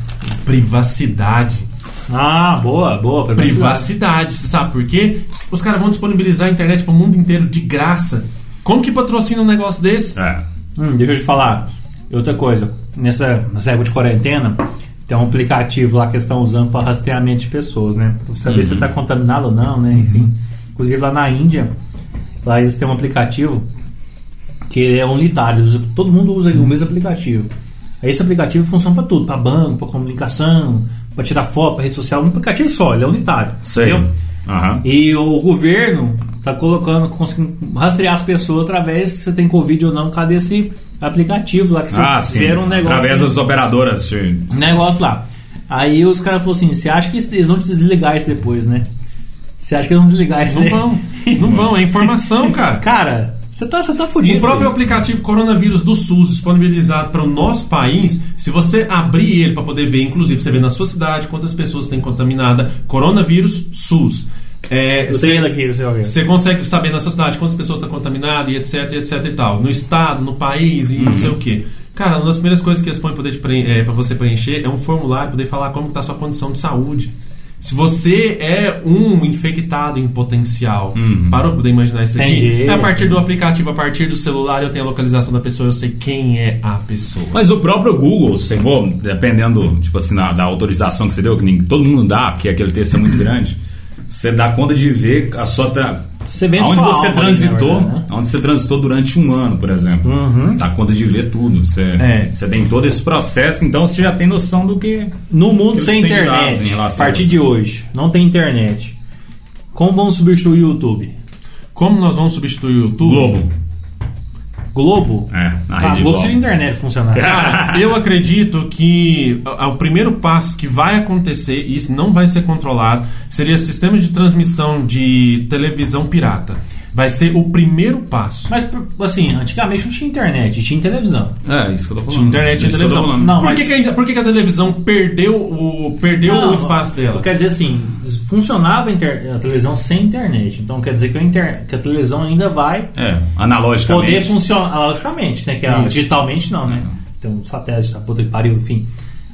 Privacidade. Ah, boa, boa. Privacidade. Privacidade. Você sabe por quê? Os caras vão disponibilizar a internet pro mundo inteiro de graça. Como que patrocina um negócio desse? É. Hum, deixa eu te falar. Outra coisa. Nessa, nessa época de quarentena, tem um aplicativo lá que eles estão usando para rastreamento de pessoas, né? Pra saber se está contaminado ou não, né? Enfim. Inclusive lá na Índia, lá eles têm um aplicativo que é unitário. Todo mundo usa o mesmo aplicativo. Aí esse aplicativo funciona para tudo, para banco, para comunicação, para tirar foto, para rede social. Um aplicativo só, ele é unitário. Sei. entendeu? Aham. E o governo tá colocando, conseguindo rastrear as pessoas através se você tem Covid ou não, cadê esse aplicativo lá que você Ah, fizeram um negócio. Através das operadoras. sim. um negócio lá. Aí os caras falaram assim: você acha que eles vão desligar isso depois, né? Você acha que eles vão desligar isso Não vão. Não vão, é informação, cara. Cara, você tá, você tá fudido. O próprio aplicativo Coronavírus do SUS disponibilizado para o nosso país, se você abrir ele para poder ver, inclusive você vê na sua cidade quantas pessoas tem contaminada, Coronavírus SUS. É, Eu você- aqui, você consegue saber na sua cidade quantas pessoas estão contaminadas e etc, etc e tal. No estado, no país e não sei o que. Cara, uma das primeiras coisas que eles põem para você preencher é um formulário, poder falar como está a sua condição de saúde. Se você é um infectado em potencial, parou para poder imaginar isso aqui? Entendi. É a partir do aplicativo, a partir do celular, eu tenho a localização da pessoa, eu sei quem é a pessoa. Mas o próprio Google, se for, dependendo, tipo assim, da, da autorização que você deu, que nem- todo mundo dá, porque aquele texto é muito grande, você dá conta de ver a sua. Tra... Você sua você transitou, verdade, né? aonde você transitou durante um ano, por exemplo. Você dá conta de ver tudo. Você, É. você tem todo esse processo, então você já tem noção do que. No mundo Eles sem internet, a partir isso. de hoje, não tem internet. Como vamos substituir o YouTube? Como nós vamos substituir o YouTube? Globo. Globo? É, na Ah, rede Globo Globo. a internet funcionar. Cara, eu acredito que o primeiro passo que vai acontecer, e isso não vai ser controlado, seria sistemas de transmissão de televisão pirata. Vai ser o primeiro passo. Mas, assim, antigamente não tinha internet, tinha televisão. É, isso que eu tô falando. Tinha internet e que televisão. Não, por mas- que, que, a, por que que a televisão perdeu o, perdeu Não, o espaço dela? Quer dizer assim, funcionava a, inter- a televisão sem internet. Então quer dizer que a, inter- que a televisão ainda vai É, analogicamente. poder funcionar, logicamente, né? Que a- Isso. digitalmente não, né? Tem um satélite, tá? Puta que pariu, enfim.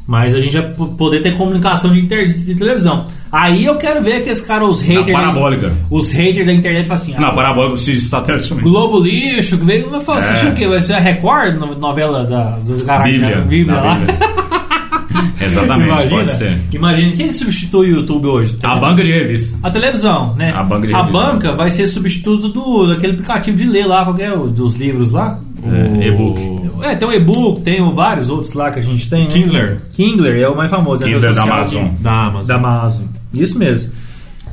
Mas a gente vai po- poder ter comunicação de, inter- de- televisão. Aí eu quero ver que esse cara, os Na haters. parabólica. Os haters da internet falam assim: Na ah, parabólica precisa de satélite também. Globo lixo, que veio. Falar, É. assistir o quê? Vai ser a Record, no- novela da, dos caras Bíblia. Bíblia na lá. Bíblia. Exatamente, pode ser. Imagina, quem que substitui o YouTube hoje? A banca de revista. A televisão, né? A banca de A revista. banca vai ser substituto do, daquele aplicativo de ler lá, qualquer dos livros lá. É, e-book. É, tem o e-book, tem vários outros lá que a gente tem. né? Kindler. Kindler é o mais famoso. é a Kindle rede da Amazon. Da Amazon. Da Amazon. Isso mesmo.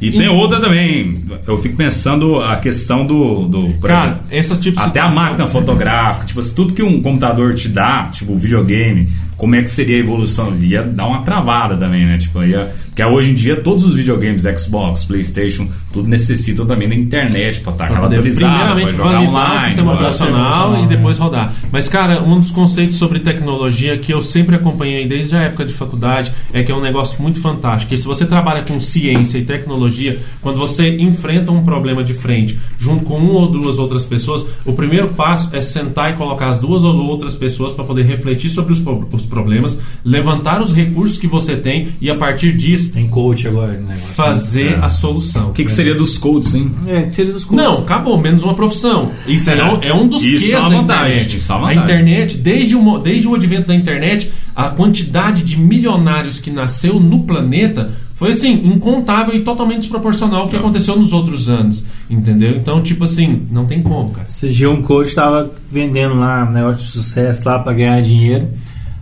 E tem outra também. Eu fico pensando a questão do. do por Cara, exemplo, essas tipos de até a máquina fotográfica, tipo, assim, tudo que um computador te dá, tipo, videogame, como é que seria a evolução? Ia dar uma travada também, né? Tipo, ia. Porque hoje em dia todos os videogames, Xbox, Playstation, tudo necessitam também da internet pra estar poder, atualizada, primeiramente pra jogar validar online. o sistema operacional e depois rodar. Mas, cara, um dos conceitos sobre tecnologia que eu sempre acompanhei desde a época de faculdade é que é um negócio muito fantástico. Que se você trabalha com ciência e tecnologia, quando você enfrenta um problema de frente, junto com uma ou duas outras pessoas, o primeiro passo é sentar e colocar as duas ou outras pessoas para poder refletir sobre os, os problemas, levantar os recursos que você tem e a partir disso Tem coach agora negócio. fazer É. a solução. O que, que seria dos coaches, hein? É, que seria dos coaches. Não, acabou, menos uma profissão. Isso é, É. um, é um dos Isso é da internet. isso é a internet, desde o, desde o advento da internet, a quantidade de milionários que nasceu no planeta foi assim, incontável e totalmente desproporcional ao que aconteceu nos outros anos. Entendeu? Então, tipo assim, não tem como, cara. Esse dia um coach tava vendendo lá um negócio de sucesso lá pra ganhar dinheiro.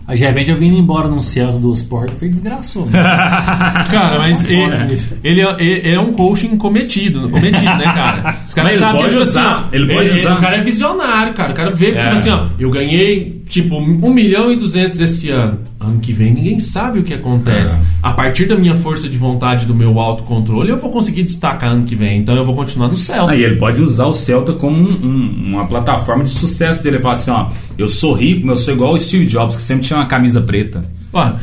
Aí de repente eu vim embora num Celta do Sport, foi desgraçou. Cara, mas ele, ele é, ele é um coaching cometido, cometido, né, cara? Os caras ele sabem pode tipo usar, assim, ó, ele pode usar. O cara é visionário, cara. O cara vê, tipo É. assim, ó, eu ganhei, tipo, 1 milhão e 200 esse ano. Ano que vem ninguém sabe o que acontece. É. A partir da minha força de vontade, do meu autocontrole, eu vou conseguir destacar ano que vem. Então eu vou continuar no Celta. Aí ele pode usar o Celta como um- um- uma plataforma de sucesso. Ele fala assim, ó, eu sou rico, mas eu sou igual o Steve Jobs, que sempre tinha uma camisa preta.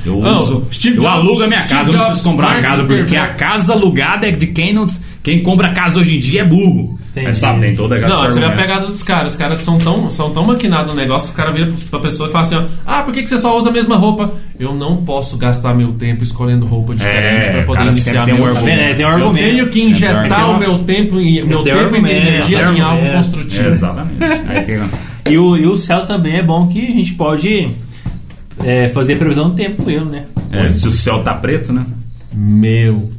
Eu ó, uso. Steve eu Jobs- alugo a minha Steve casa, eu não Jobs, preciso comprar Mark casa, porque a casa alugada é de quem não. Quem compra casa hoje em dia é burro. Entendi. Mas sabe, tem toda essa Não, você vê a pegada dos caras. Os caras são tão, são tão maquinados no negócio, os caras viram pra pessoa e falam assim: ó, Ah, por que, que você só usa a mesma roupa? Eu não posso gastar meu tempo escolhendo roupa diferente É, pra poder cara iniciar tem meu um argumento. É, tem um Eu argumento. tenho que injetar tem o meu tempo, em, meu tem tempo e energia em algo construtivo. É, exatamente. Aí tem. E o, e o Celta também é bom que a gente pode é, fazer previsão do tempo com ele, né? é, se o céu tá preto, né? Meu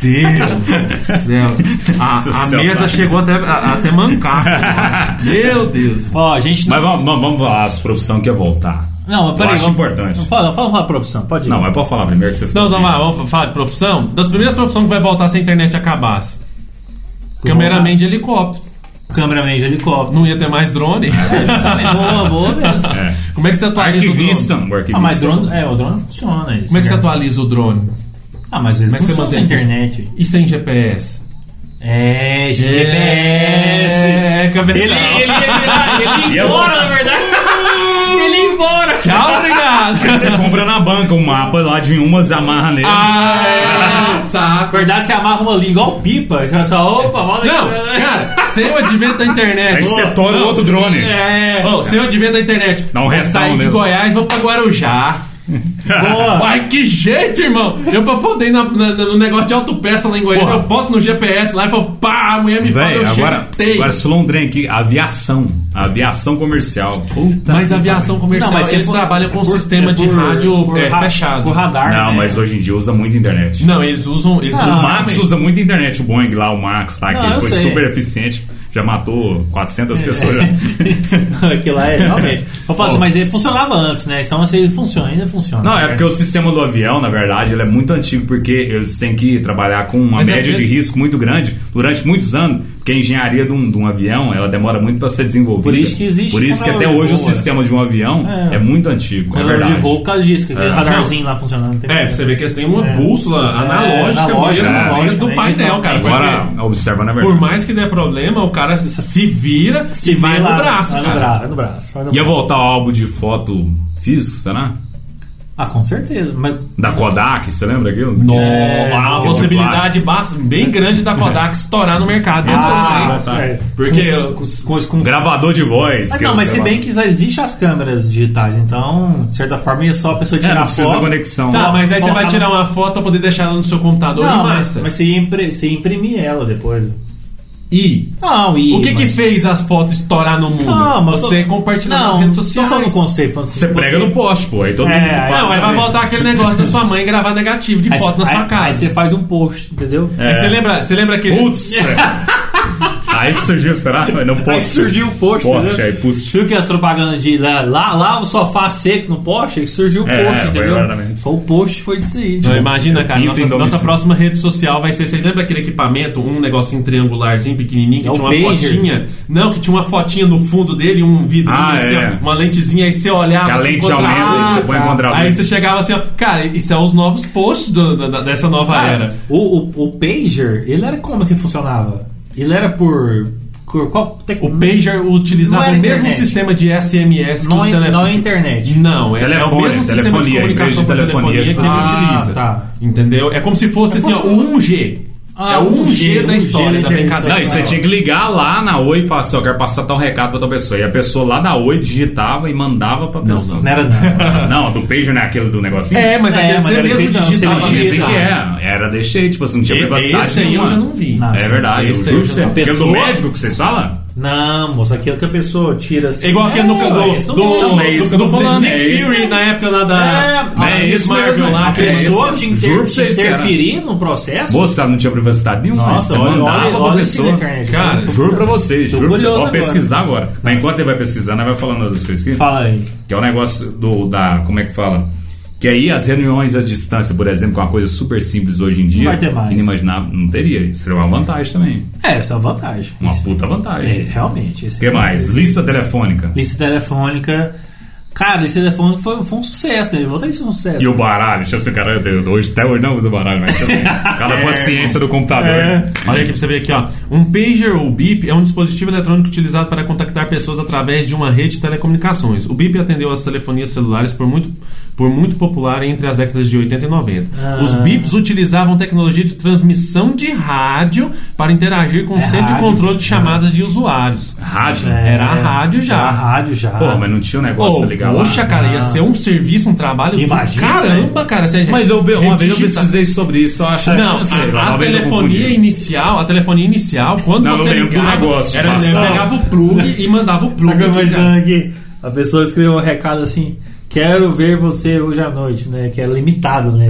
Deus do céu. A, a céu mesa tá- chegou até, a, até mancar. meu Deus. Ó, a gente Mas vamos, vamos, vamos falar as profissão que ia voltar. Não, mas peraí. Eu acho vamos- importante. Não, Fala, fala, profissão, pode ir. Não, mas pode falar primeiro que você Não, então vai, vamos falar de profissão. Das primeiras profissões que vai voltar se a internet acabasse. Cameraman de helicóptero. Cameraman de helicóptero. Não ia ter mais drone. boa, boa mesmo. É. Como é que você atualiza Arquivista. o drone? Arquivista. Ah, mas drone, é, o drone funciona. isso, Como é que você né? atualiza o drone? Ah, mas ele Como é que você funciona sem mantém internet. E sem GPS? É, GPS. É, cabeção. Ele, ele ia virar, ele ia embora, na verdade. Embora. Tchau, obrigado. Você compra na banca um mapa lá de umas amarra nele. Ah, é. Tá. Na verdade, você amarra uma linha igual pipa. Você fala só, opa, roda Não, cara, sem o advento da internet. Aí você tora o Não. outro drone. É. Ô, sem o advento da internet. Dá um de. Goiás, vou pra Guarujá. Boa. Ai, que jeito, irmão! Eu pra poder ir na- na- no negócio de autopeça lá em Goiânia, Porra. eu boto no GPS lá e falo, pá, a mulher me fala, Véi, eu agora, chego agora esse Londrem aqui, aviação. Aviação comercial. Puta Mas que a aviação comercial, Não, mas eles for- trabalham com um por- sistema é de por- rádio por é, fechado. Por radar, Não, né? mas hoje em dia usa muito internet. Não, eles usam. Eles Ah, usam o Max usa muito internet, o Boeing lá, o Max, tá? Não, que ele foi sei. super eficiente, já matou 400 É. pessoas. Aquilo lá é, realmente. Eu falo assim, mas ele funcionava antes, né? Então, assim, ele funciona, ainda funciona. Não, é porque o sistema do avião, na verdade, ele é muito antigo, porque eles têm que trabalhar com uma Mas é média porque- de risco muito grande durante muitos anos, porque a engenharia de um, de um avião, ela demora muito para ser desenvolvida. Por isso que existe Por isso que até hoje o voa. sistema de um avião é, É. muito antigo, é Quando eu verdade. de voo, por causa disso, que aquele radarzinho lá funcionando. tem É, você ver que eles têm uma É. bússola analógica, analógica, mesmo do painel, cara. Agora, observa na verdade. por mais que dê problema, o cara se vira Se e vai lá, no braço, vai cara. No braço, vai no braço. vai no Ia braço. voltar ao álbum de foto físico, será? Ah, com certeza. Mas Da Kodak, você lembra aquilo? Nossa, É, que possibilidade basta- bem grande da Kodak estourar no mercado. Ah, também. é. Porque com, com, com, Gravador de voz. Mas que não, é mas o se bem que já existem as câmeras digitais, então, de certa forma, ia só a pessoa É, tirar não precisa foto. conexão. Tá, mas aí você vai tirar uma foto pra poder deixar ela no seu computador Não, e mas, massa. mas você, ia impre- você ia imprimir ela depois. E Não, e. o que que mas- fez as fotos estourar no mundo? Não, mas você tô- compartilhando não, nas redes sociais. Tô falando conceito. falando Você assim, prega no poste, pô. Aí todo É, mundo aí- passa Não, aí vai voltar aquele negócio da sua mãe gravar negativo de Aí- foto na aí- sua Aí casa. você faz um post, entendeu? Aí você lembra, você lembra aquele. Putz! aí que surgiu, será? Não posso. Aí surgiu o post, Post, entendeu? aí post. Viu que as propagandas de lá, lá, lá o sofá seco no poste, aí surgiu o É, post, foi entendeu? Foi o post foi disso aí. Não, imagina, cara, nossa, nossa próxima rede social vai ser. Vocês lembram aquele equipamento, um negocinho triangularzinho pequenininho que É tinha uma pager. fotinha? Não, que tinha uma fotinha no fundo dele, um vidrinho Ah, assim, é. ó, uma lentezinha, aí você olhava. Que a lente aumenta e você põe contra a Aí você chegava assim, ó, cara, isso é os novos posts do- da- dessa nova Cara, era. o, o, o pager, ele era como que funcionava? Ele era por... por qual, tec- O pager utilizava o mesmo internet. sistema de SMS que não, o é, telefone. não é internet. Não, é, é o Telefone, mesmo sistema de comunicação de por telefonia, telefonia que ele Ah, utiliza. tá. Entendeu? É como se fosse É assim, ó, o 1G. É o 1G da história da brincadeira. Não, e você tinha que ligar lá na Oi e falar assim, eu quero passar tal recado pra tal pessoa. E a pessoa lá da Oi digitava e mandava pra pessoa. Não era não. Não, do pager não é aquele do negocinho? É, mas É, aquele mas você era mesmo não, digitava Dizem que é. Era deixei, tipo assim, não tinha privacidade Esse aí eu já não vi. Não. É verdade, eu juro pra você. não. Aquele do Pessoa- médico que vocês falam? Não, moça, aquilo que a pessoa tira assim. É igual aquele do, É, do, isso do, mesmo. do, é isso que do, eu tô falando, Nick é isso. Fury na época lá da, É, da é isso Marvel mesmo, lá. A que é pessoa isso. te inter- interferir no processo? Moça, não tinha privacidade nenhuma. Nossa, você olha, mandava olha, pra olha isso pessoa. internet. Cara, Tô- Juro pra vocês, juro pra vocês. Vou pesquisar agora. Mas enquanto ele vai pesquisando, ele vai falando das coisas aqui. Fala aí. Que é o negócio do, da. Como é que fala? Que aí as reuniões à distância, por exemplo, que é uma coisa super simples hoje em dia. vai ter mais. Inimaginável. Não teria. Isso seria uma vantagem também. É, essa é uma vantagem. Uma puta vantagem. É, realmente. O que mais? Lista telefônica. Lista telefônica. Cara, lista telefônica foi, foi um sucesso. Ele volta a ser um sucesso. E o baralho, deixa eu ser cara, eu- hoje, até hoje não usa baralho, mas ser, cada paciência do computador. É. Olha aqui pra você ver aqui, ó. Um pager ou bip é um dispositivo eletrônico utilizado para contactar pessoas através de uma rede de telecomunicações. O bip atendeu às telefonias celulares por muito, por muito popular entre as décadas de 80 e 90. Ah. Os bips utilizavam tecnologia de transmissão de rádio para interagir com o É centro de rádio. controle de chamadas de usuários. Rádio? É, Era a rádio já. Era a rádio já. Pô, mas não tinha um negócio Pô, de ligar poxa, lá. cara, ia Ah. ser um serviço, um trabalho. Imagina, Caramba, cara. Você Mas eu, uma vez eu pesquisei sobre isso, eu acho Não, sei, a, a telefonia inicial, a telefonia inicial, quando Não, você ligava, negócio, era, pegava o plug e mandava o plug. Sabe o imaginando aqui? A pessoa escreveu um recado assim: Quero ver você hoje à noite, né? Que é limitado, né?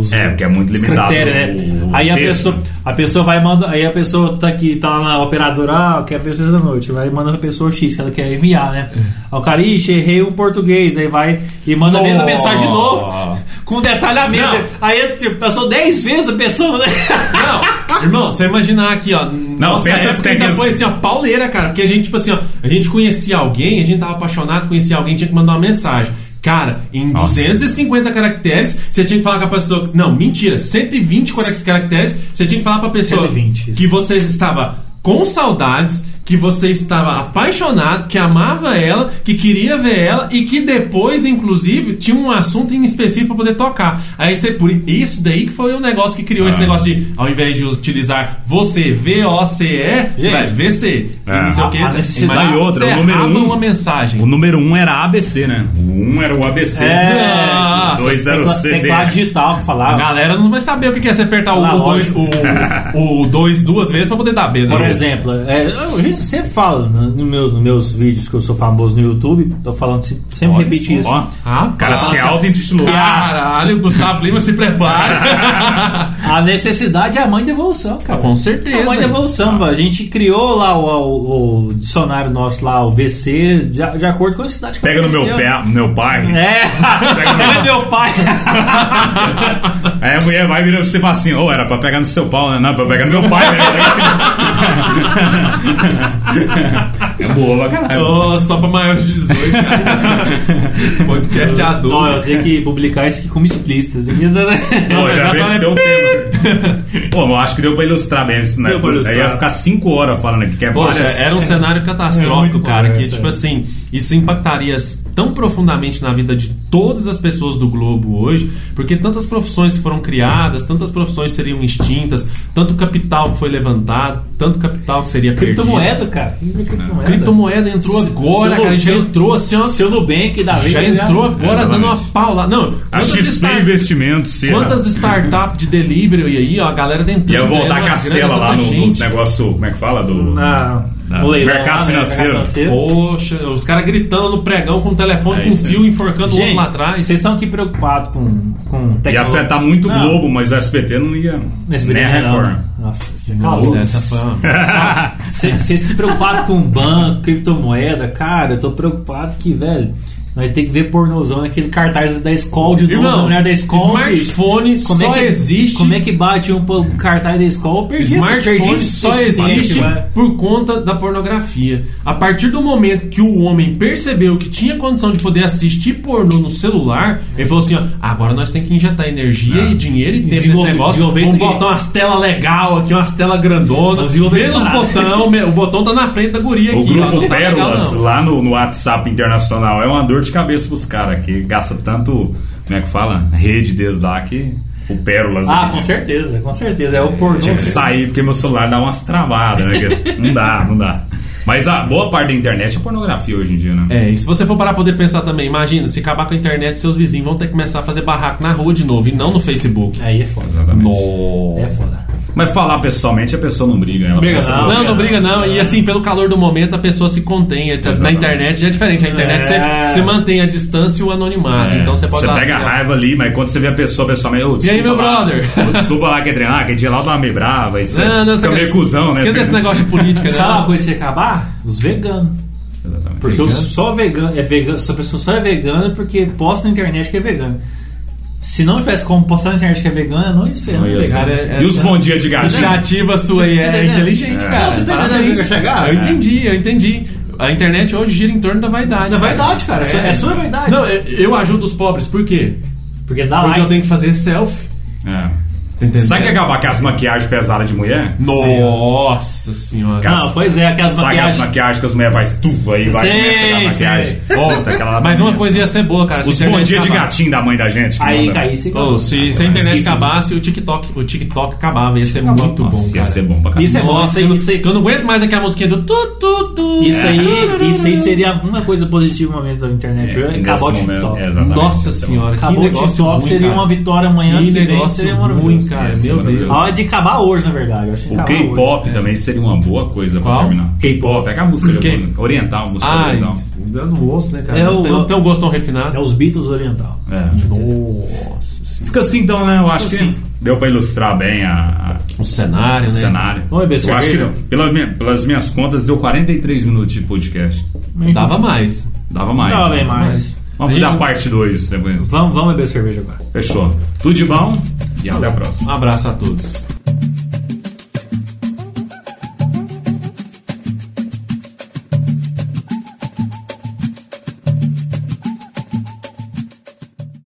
Os, É, porque é muito limitado critérios, né? o- aí a texto. pessoa, a pessoa vai manda. Aí a pessoa tá aqui, tá lá na operadora, ah, eu quero ver à noite. Vai manda pra pessoa X que ela quer enviar, né? Aí o cara, ixi, errei o português. Aí vai e manda a mesma mensagem de novo. Com detalhamento. Não. Aí tipo, passou 10 vezes a pessoa, né? Não, irmão, você imaginar aqui, ó. Não, nossa pensa que ainda foi assim, ó, pauleira, cara. Porque a gente, tipo assim, ó, a gente conhecia alguém, a gente tava apaixonado, conhecia alguém, tinha que mandar uma mensagem. Cara, em Nossa. 250 caracteres, você tinha que falar com a pessoa. Não, mentira, 120 cara- caracteres, você tinha que falar pra pessoa 120, isso. que você estava com saudades, que você estava apaixonado, que amava ela, que queria ver ela e que depois, inclusive, tinha um assunto em específico pra poder tocar. Aí você, por isso daí que foi o negócio que criou esse Ah. negócio de, ao invés de utilizar você, V-O-C-E, Gente. vai VC. É. E não sei o que. A necessidade- Mas E outra, você o número um- uma mensagem. O número 1 um era ABC, né? O 1 um era o ABC. Nossa, O dois era o CD. Teclado digital que A falava. galera não vai saber o que é você apertar o 2 Analógico. o, o dois duas vezes pra poder dar B, né? Por exemplo, é, a gente sempre fala né, no meu, nos meus vídeos que eu sou famoso no YouTube, tô falando, se- sempre Olha, repete isso. Ó, Ah, cara se nossa. auto-intitulou. Caralho, Gustavo Lima se prepara. A necessidade é a mãe da evolução, cara. Com certeza. É a mãe da evolução. A gente criou lá o, o- o dicionário nosso lá, o VC, de, de acordo com a necessidade que Pega no meu pé, no meu pai. É, Pega no é meu pai. Aí a mulher vai virar pra você e fala assim: Ô, era pra pegar no seu pau, né? Não, pra pegar no meu pai. né? É boa pra caralho. Oh, só pra maiores de 18. Podcast Não, adulto. eu tenho que publicar isso aqui como explícito. Isso aqui, né? Pô, já olha- seu tema. Pô, eu acho que deu pra ilustrar bem isso, né? Deu pra ilustrar. Aí ia ficar 5 horas falando aqui, que é Poxa, era um cenário É catastrófico, cara, é, que, sério. tipo assim, isso impactaria tão profundamente na vida de todas as pessoas do globo hoje, porque tantas profissões foram criadas, tantas profissões seriam extintas, tanto capital que foi levantado, tanto capital que seria perdido. Criptomoeda, cara. Criptomoeda. Criptomoeda entrou agora, se cara, eu- já entrou assim, ó. Seu Nubank da vez. Já entrou agora Exatamente. dando uma pau lá. Não, A quantas XP start- Investimentos, sim. Quantas startups de delivery aí, ó, a galera tentando. Ia voltar ganhando a Castela lá no, no negócio, como é que fala? Do, Na- no leilão mercado lá, né? financeiro. Poxa, os caras gritando no pregão com o telefone É com fio enforcando o Gente, outro lá atrás. vocês estão aqui preocupados com, com Ia tecnologia. afetar muito o. Globo, mas o SBT não ia. Nesse nem a BT não. Record. Nossa, você calou. essa foi uma- Vocês se preocuparam com banco, criptomoeda, cara, eu tô preocupado que, velho, nós tem que ver pornozão naquele cartaz da escola de novo, Irmão, mulher da escola. smartphone Como só é que, existe. Como é que bate um, cartaz da escola? Perdi Smartphone só existe por conta da pornografia. A partir do momento que o homem percebeu que tinha condição de poder assistir pornô no celular, ele falou assim: ó, agora nós temos que injetar energia Ah. e dinheiro e tempo nesse Desenvolver- negócio. desenvolver Vamos botar umas telas legal aqui, umas telas grandonas. Menos botão, o botão tá na frente da guria O aqui. ó, grupo tá Pérolas, não. lá no, no WhatsApp internacional, é uma dor de cabeça pros caras que gasta tanto, como é que fala? Rede deles lá que. o Pérolas. Ah, aqui, com certeza, com certeza. É o pornô. Tinha que sair porque meu celular dá umas travadas, né? não dá, não dá. Mas a boa parte da internet é pornografia hoje em dia, né? É, e se você for parar pra poder pensar também, imagina, se acabar com a internet, seus vizinhos vão ter que começar a fazer barraco na rua de novo e não no Facebook. Aí é foda. Exatamente. Nossa. É foda. Mas falar pessoalmente, a pessoa não briga. Ela Briga não. Não, não briga não. E assim, pelo calor do momento, a pessoa se contém, etc. Na Exatamente. internet já é diferente. Na internet você, É. você mantém a distância e o anonimato. É, Então você pode Você pega a raiva ali, mas quando você vê a pessoa pessoalmente. ô, E aí, meu lá, brother? Desculpa lá quer treinar, que dia lá eu tava meio brava. Isso Não, não, fica meio cuzão, né? Esquenta esse negócio de política, né? Sabe uma coisa que ia acabar? Os veganos. Exatamente. Porque Vegano? eu só vegano, é vegano, essa pessoa só é vegana porque posta na internet que é vegano. Se não tivesse como postar na internet que é vegana, eu não ia ser Não ia ser. Cara, é- E os bom dia de gatinho? iniciativa sua aí tá é inteligente, É. cara. Não, você tá entendendo onde eu chegar? Eu entendi, eu entendi. A internet hoje gira em torno da vaidade. Da cara. vaidade, cara. É, é sua vaidade. Não, eu, eu ajudo os pobres, por quê? Porque dá Porque eu like. tenho que fazer selfie. É. Entendendo? Sabe que acabar com as maquiagens pesadas de mulher? Nossa senhora. Não, pois é, aquelas Sabe aquelas maquiagens. maquiagens que as mulheres vai estufa e vai Sim, começar a dar maquiagem? sim. Volta, aquela Mas uma coisa ia ser boa, cara. Os bom dia de gatinho da mãe da gente. Aí, manda- aí se Ô, se, se a internet acabasse, o TikTok, o TikTok acabava, ia ser muito bom, Nossa, ia cara. ser bom pra caramba. Isso é bom, Nossa, isso aí, eu, não- isso aí. eu não aguento mais aquela musiquinha do tu, tu, tu. Isso É. aí, isso aí seria uma coisa positiva no momento da internet. É, acabar o TikTok. Nossa senhora, que Acabou o negócio TikTok, seria cara. uma vitória amanhã Que negócio seria maravilhoso. Cara. Meu maravilhoso. Deus. A hora de acabar hoje, na verdade. Eu acho que O K-pop hoje. também seria uma boa coisa pra Qual? terminar. K-pop, é que a música japonesa, oriental, música Ai, oriental. dando osso, né, cara? É não, o- tem, não tem um gosto tão refinado. É os Beatles oriental. É. Nossa senhora. Fica assim então, né? Eu acho que Assim. deu pra ilustrar bem a, a- O cenário, o né? cenário. Vamos beber Eu acho que, pela minha- pelas minhas contas, deu 43 minutos de podcast. Dava mais. Dava mais. Dava né? bem mais. Vamos A fazer a parte 2 depois. Vamos, vamos beber cerveja agora. Fechou. Tudo de bom e até a próxima. Um abraço a todos.